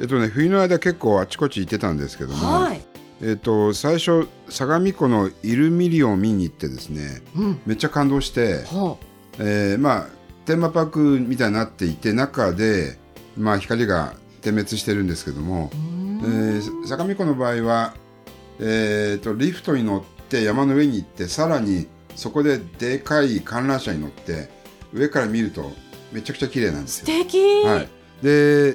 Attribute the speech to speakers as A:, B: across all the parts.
A: えっとね、冬の間結構あちこち行ってたんですけども、
B: はい、
A: えっと、最初、相模湖のイルミリオンを見に行ってですね、
B: うん、
A: めっちゃ感動して、
B: ほ
A: えーまあ、テーマパークみたいになっていて、中で、まあ、光が点滅してるんですけどもえ
B: ん。
A: ー相模湖の場合は、えー、とリフトに乗って山の上に行ってさらにそこででかい観覧車に乗って上から見るとめちゃくちゃ綺麗なんです
B: 素
A: よ。
B: 敵
A: はい、で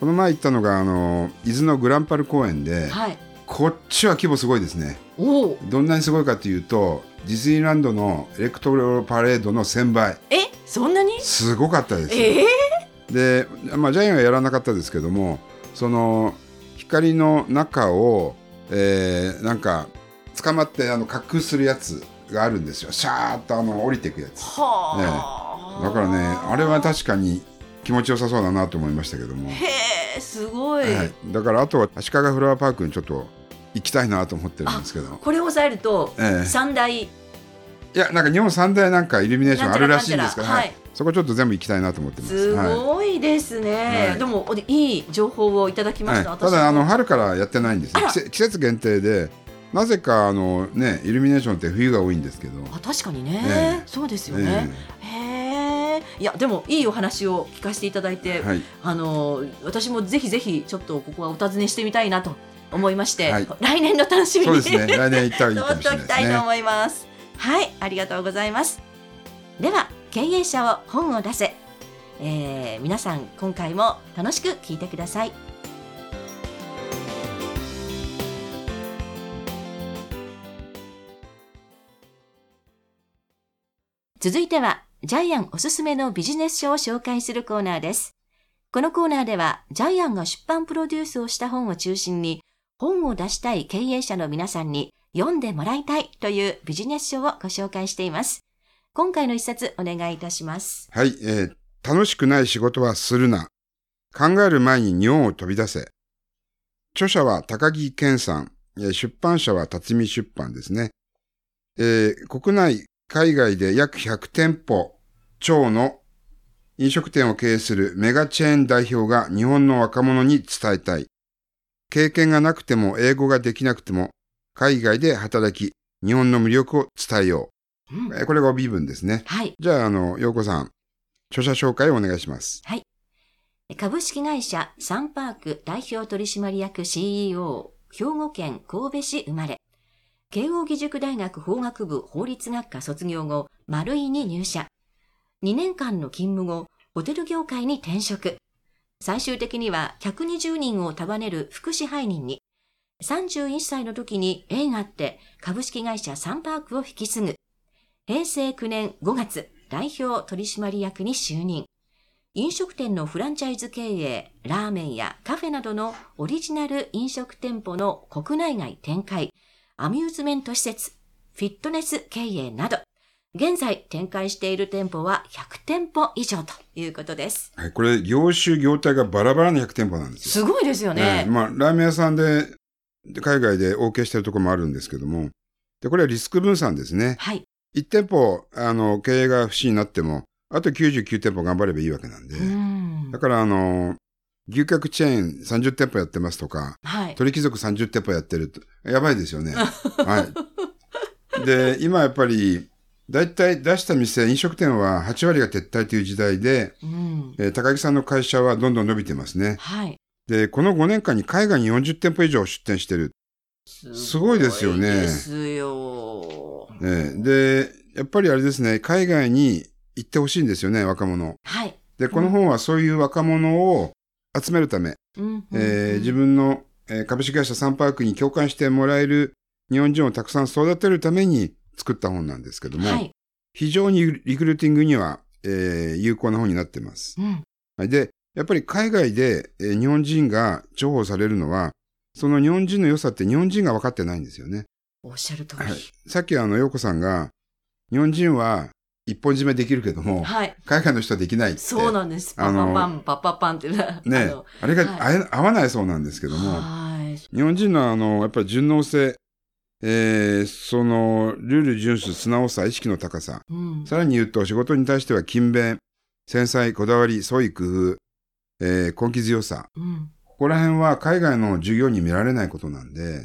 A: この前行ったのがあの伊豆のグランパル公園で
B: はい、
A: こっちは規模すごいですね。どんなにすごいかというとディズニーランドのエレクトロパレードの1000倍。
B: え？そんなに？
A: すごかったですよ。
B: ええ？
A: で、まあ、ジャイアンはやらなかったですけどもその光の中を、えーなんか捕まってあの滑空するやつがあるんですよ。シャーッとあの降りていくやつ。
B: はあ、
A: だからねあれは確かに気持ちよさそうだなと思いましたけども、
B: へえすごい、
A: はい、だからあとは足利フラワーパークにちょっと行きたいなと思ってるんですけど。
B: これを押さえると、
A: ええ。
B: 三大。
A: いやなんか日本三大なんかイルミネーションあるらしいんですから、そこちょっと全部行きたいなと思ってます。
B: す
A: はい
B: ごいですね、
A: はい。
B: でもおいい情報をいただきました、
A: はい、ただあの春からやってないんです。季節限定でなぜかあのねイルミネーションって冬が多いんですけど、
B: あ確かにね、
A: ええ。
B: そうですよね、へえいやでもいいお話を聞かせていただいて、
A: はい、
B: あの私もぜひぜひちょっとここはお尋ねしてみたいなと思いまして、
A: はい
B: 来年の楽しみに
A: ね 来年行ったらいいかもしれないですね
B: たいと思います。はい、ありがとうございます。では、経営者を本を出せ。えー皆さん、今回も楽しく聞いてください。続いては、ジャイアンおすすめのビジネス書を紹介するコーナーです。このコーナーでは、ジャイアンが出版プロデュースをした本を中心に、本を出したい経営者の皆さんに読んでもらいたいというビジネス書をご紹介しています。今回の一冊お願いいたします。
A: はい、えー楽しくない仕事はするな考える前に日本を飛び出せ著者は高木健さん出版社は辰巳出版ですね、えー国内海外で約100店舗超の飲食店を経営するメガチェーン代表が日本の若者に伝えたい経験がなくても英語ができなくても海外で働き日本の魅力を伝えよ
B: うん
A: う、えーこれが帯文ですね
B: はい。
A: じゃあ、あの、陽子さん、著者紹介をお願いします。
B: 株式会社サンパーク代表取締役 CEO、兵庫県神戸市生まれ。慶應義塾大学法学部法律学科卒業後、丸井に入社。2年間の勤務後、ホテル業界に転職。最終的には120人を束ねる副支配人に。31歳の時に縁あって株式会社サンパークを引き継ぐ。平成9年5月、代表取締役に就任。飲食店のフランチャイズ経営、ラーメンやカフェなどのオリジナル飲食店舗の国内外展開、アミューズメント施設、フィットネス経営など、現在展開している店舗は100店舗以上ということです。
A: はい、これ、業種、業態がバラバラの100店舗なんですよ。
B: すごいですよね。
A: ええまあ、ラーメン屋さんで、で海外で OK してるところもあるんですけども、で、これはリスク分散ですね。
B: はい。
A: 1店舗、あの、経営が不振になっても、あと99店舗頑張ればいいわけなんで。
B: うん
A: だ。から、あの、牛角チェーン30店舗やってますとか、
B: はい。
A: 鳥貴族30店舗やってると、やばいですよね。はい。で、今やっぱり、だいたい出した店、飲食店は8割が撤退という時代で、
B: うん。
A: えー高木さんの会社はどんどん伸びてますね。
B: はい。
A: で、この5年間に海外に40店舗以上出店してる。すごいですよね
B: ですよ。
A: えーで、やっぱりあれですね、海外に行ってほしいんですよね、若者。
B: はい。
A: で、この本はそういう若者を集めるため、自分の、えー株式会社サンパークに共感してもらえる日本人をたくさん育てるために作った本なんですけども、
B: はい。
A: 非常にリクルーティングには、えー有効な本になってます。
B: うん。
A: はいで、やっぱり海外で、えー日本人が重宝されるのは、その日本人の良さって日本人が分かってないんですよね。
B: おっしゃる通り。
A: はい。さっきあの、洋子さんが、日本人は一本締めできるけども、
B: はい。
A: 海外の人はできないって。
B: そうなんです。パ
A: あの
B: パパン、パパパンってね。
A: ね
B: あ
A: れが
B: はい
A: 合わないそうなんですけども、
B: はい。
A: 日本人のあの、やっぱり順応性、えーその、ルール遵守、素直さ、意識の高さ。
B: うん。
A: さらに言うと、仕事に対しては勤勉、繊細、こだわり、創意工夫、えー根気強さ。
B: うん。
A: ここら辺は海外の授業に見られないことなんで、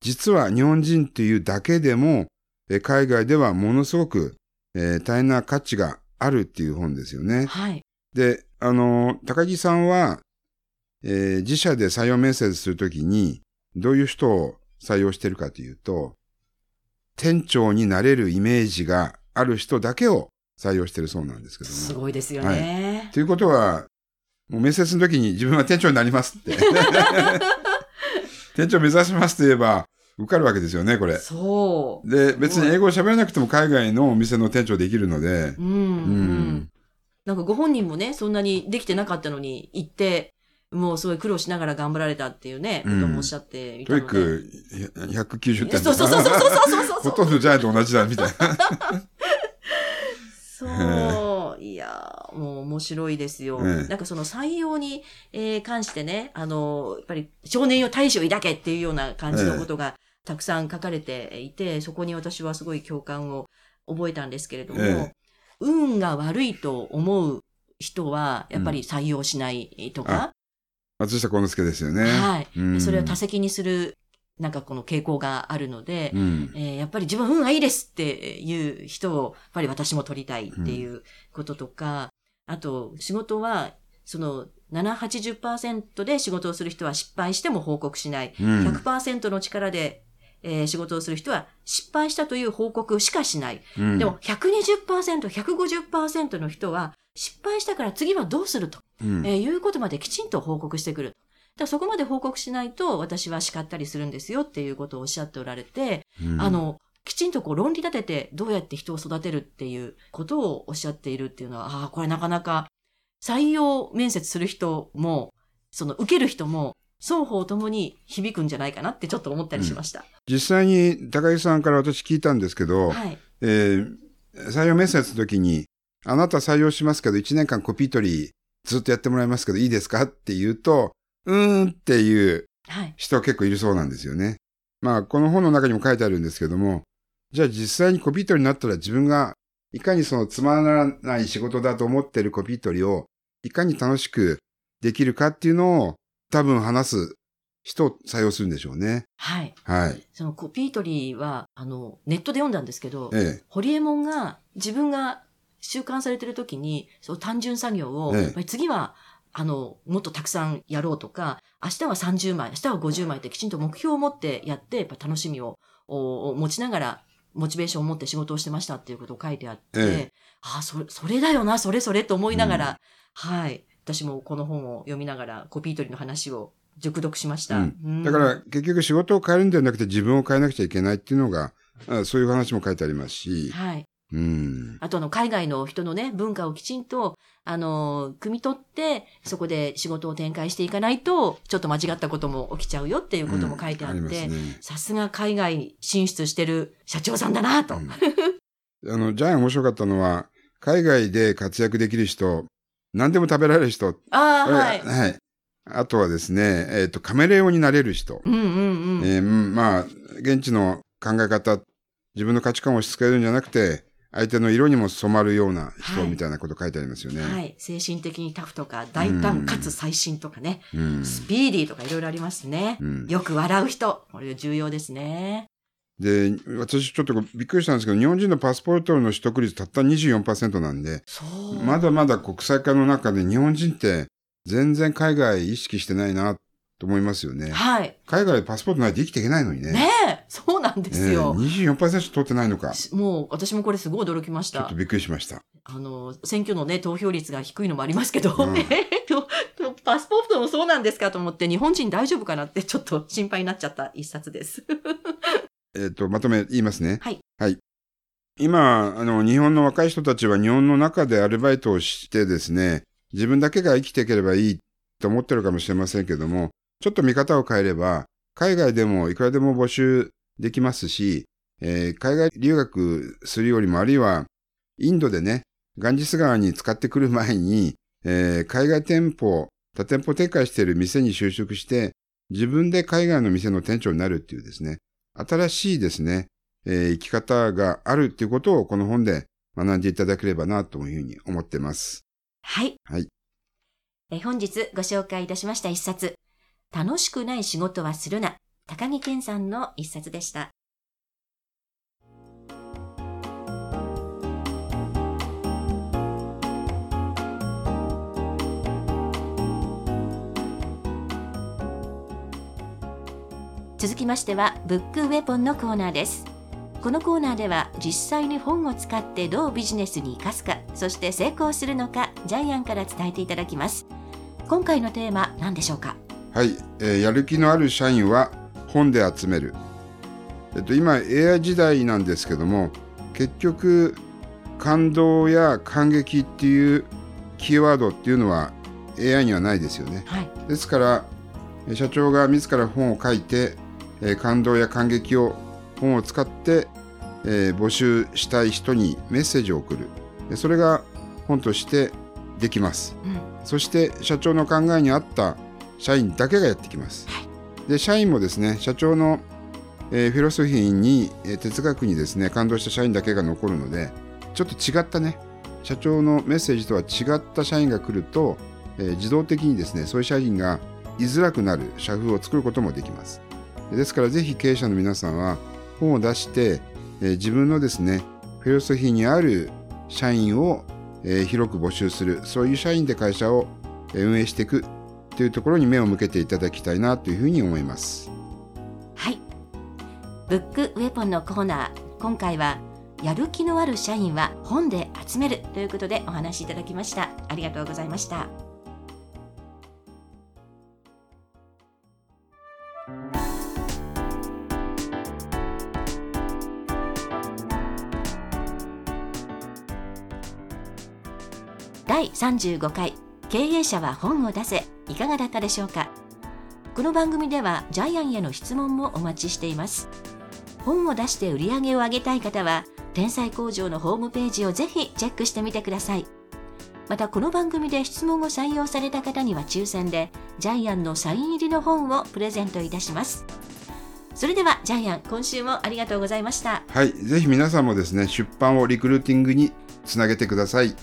A: 実は日本人っていうだけでも、えー海外ではものすごく、えー大変な価値があるっていう本ですよね。
B: はい。
A: で、あの、高木さんは、えー自社で採用面接するときに、どういう人を採用してるかというと、店長になれるイメージがある人だけを採用してるそうなんですけども。
B: すごいですよね。
A: ということは、もう面接の時に自分は店長になりますって。店長目指しますって言えば、受かるわけですよね、これ。
B: そう。
A: で、別に英語を喋らなくても海外のお店の店長できるので、
B: うん。う
A: うん
B: ん。なんかご本人もね、そんなにできてなかったのに行って、もうすごい苦労しながら頑張られたっていうね、
A: うん
B: こともおっしゃっていたので。
A: TOEIC 190点
B: そうそうそうそうそうそうそう
A: ほとんどジャイアンと同じだ、みたいな。
B: そう。いやー、もう面白いですよ。
A: ええ
B: なんかその採用に、えー関してね、あの、やっぱり少年よ大志を抱けっていうような感じのことがたくさん書かれていて、そこに私はすごい共感を覚えたんですけれども、
A: ええ
B: 運が悪いと思う人は、やっぱり採用しないとか、
A: 松下幸之助ですよね。
B: はい、
A: うん
B: それを多責にする、なんかこの傾向があるので、
A: うん。
B: えーやっぱり自分は運がいいですっていう人を、やっぱり私も取りたいっていうこととか、あと、仕事は、その、7、80%で仕事をする人は失敗しても報告しない。
A: うん
B: 100%の力で、えー仕事をする人は失敗したという報告しかしない。
A: うん
B: でも、120%、150%の人は、失敗したから次はどうすると、
A: うん
B: えーいうことまできちんと報告してくる。だそこまで報告しないと私は叱ったりするんですよっていうことをおっしゃっておられて、
A: うん
B: あの、きちんとこう論理立ててどうやって人を育てるっていうことをおっしゃっているっていうのは、ああ、これなかなか採用面接する人も、その受ける人も、双方ともに響くんじゃないかなってちょっと思ったりしました。
A: 実際に高木さんから私聞いたんですけど、
B: はい。
A: えー採用面接の時に、あなた採用しますけど、1年間コピー取りずっとやってもらいますけど、いいですかって言うと、うーんっていう
B: はい。
A: 人結構いるそうなんですよね。まあ、この本の中にも書いてあるんですけども、じゃあ実際にコピー取りになったら自分がいかにそのつまらない仕事だと思ってるコピー取りをいかに楽しくできるかっていうのを多分話す人を採用するんでしょうね。
B: はい。
A: はい。
B: そのコピー取りは、あの、ネットで読んだんですけど、
A: ええ。
B: ホリエモンが自分が習慣されてる時に、そう単純作業を、
A: ええ
B: やっぱり次は、あの、もっとたくさんやろうとか、明日は30枚、明日は50枚ってきちんと目標を持ってやって、やっぱ楽しみをお持ちながら、モチベーションを持って仕事をしてましたっていうことを書いてあって、
A: え
B: ああ、それ、それだよな、それそれと思いながら、
A: うん
B: はい。私もこの本を読みながら、コピー取りの話を熟読しました。
A: うん
B: うん
A: だから結局仕事を変えるんではなくて自分を変えなくちゃいけないっていうのが、あそういう話も書いてありますし、
B: はい。
A: うん。
B: あとあの、海外の人のね、文化をきちんと、あの、汲み取って、そこで仕事を展開していかないと、ちょっと間違ったことも起きちゃうよっていうことも書いてあっ
A: うんり
B: て、
A: ますね。
B: さすが海外進出してる社長さんだなと。
A: うんあの、ジャイアン面白かったのは、海外で活躍できる人、何でも食べられる人、
B: ああ、はい。
A: はい。あとはですね、えっ、と、カメレオンになれる人。
B: うんうんうん。
A: えーうんまあ、現地の考え方、自分の価値観を押し付けるんじゃなくて、相手の色にも染まるような人
B: はい
A: みたいなこと書いてありますよね。
B: はい。精神的にタフとか、大胆かつ最新とかね、
A: うん。
B: スピーディーとかいろいろありますね。
A: うん
B: よく笑う人。これ重要ですね。
A: で、私ちょっとびっくりしたんですけど、日本人のパスポートの取得率たった24%なんで、
B: そう。
A: まだまだ国際化の中で日本人って全然海外意識してないなと思いますよね。
B: はい。
A: 海外でパスポートないと生きていけないのにね。
B: ねえ、そうなんですよ。
A: ええ24%取ってないのか。ち
B: もう、私もこれすごい驚きました
A: ょっと。びっくりしました。
B: あの、選挙のね、投票率が低いのもありますけど、
A: うん
B: えっと、パスポートもそうなんですかと思って、日本人大丈夫かなってちょっと心配になっちゃった一冊です。
A: えっ、と、まとめ言いますね。
B: はい。
A: はい。今、あの、日本の若い人たちは日本の中でアルバイトをしてですね、自分だけが生きていければいいと思ってるかもしれませんけども、ちょっと見方を変えれば、海外でもいくらでも募集できますし、えー、海外留学するよりも、あるいはインドでね、ガンジス川に使ってくる前に、えー、海外店舗、多店舗展開している店に就職して、自分で海外の店の店長になるっていうですね、新しいですね、えー、生き方があるっていうことをこの本で学んでいただければなというふうに思ってます。
B: はい。
A: はい。
B: え本日ご紹介いたしました一冊、楽しくない仕事はするな、高木健さんの一冊でした。続きましてはブックウェポンのコーナーです。このコーナーでは実際に本を使ってどうビジネスに生かすかそして成功するのかジャイアンから伝えていただきます。今回のテーマ何でしょうか？
A: はい、えー、やる気のある社員は本で集める。えっと今 AI 時代なんですけども結局感動や感激っていうキーワードっていうのは AI にはないですよね、
B: はい、
A: ですから社長が自ら本を書いてえー、感動や感激を本を使って、えー、募集したい人にメッセージを送る。それが本としてできます、うん、そして社長の考えに合った社員だけがやってきます、はい、で社員もですね社長の、えー、フィロソフィーに、えー、哲学にですね感動した社員だけが残るのでちょっと違ったね。社長のメッセージとは違った社員が来ると、えー、自動的にですねそういう社員が居づらくなる社風を作ることもできますですからぜひ経営者の皆さんは本を出して、え、自分のですね、フィロソフィーにある社員を、え、広く募集する、そういう社員で会社を運営していくというところに目を向けていただきたいなというふうに思います。
B: はい。ブックウェポンのコーナー、今回はやる気のある社員は本で集めるということでお話しいただきました。ありがとうございました。第35回。経営者は本を出せ。いかがだったでしょうか。この番組ではジャイアンへの質問もお待ちしています。本を出して売り上げを上げたい方は天才工場のホームページをぜひチェックしてみてください。またこの番組で質問を採用された方には抽選でジャイアンのサイン入りの本をプレゼントいたします。それではジャイアン今週もありがとうございました。
A: はい。ぜひ皆さんもですね出版をリクルーティングにつなげてください。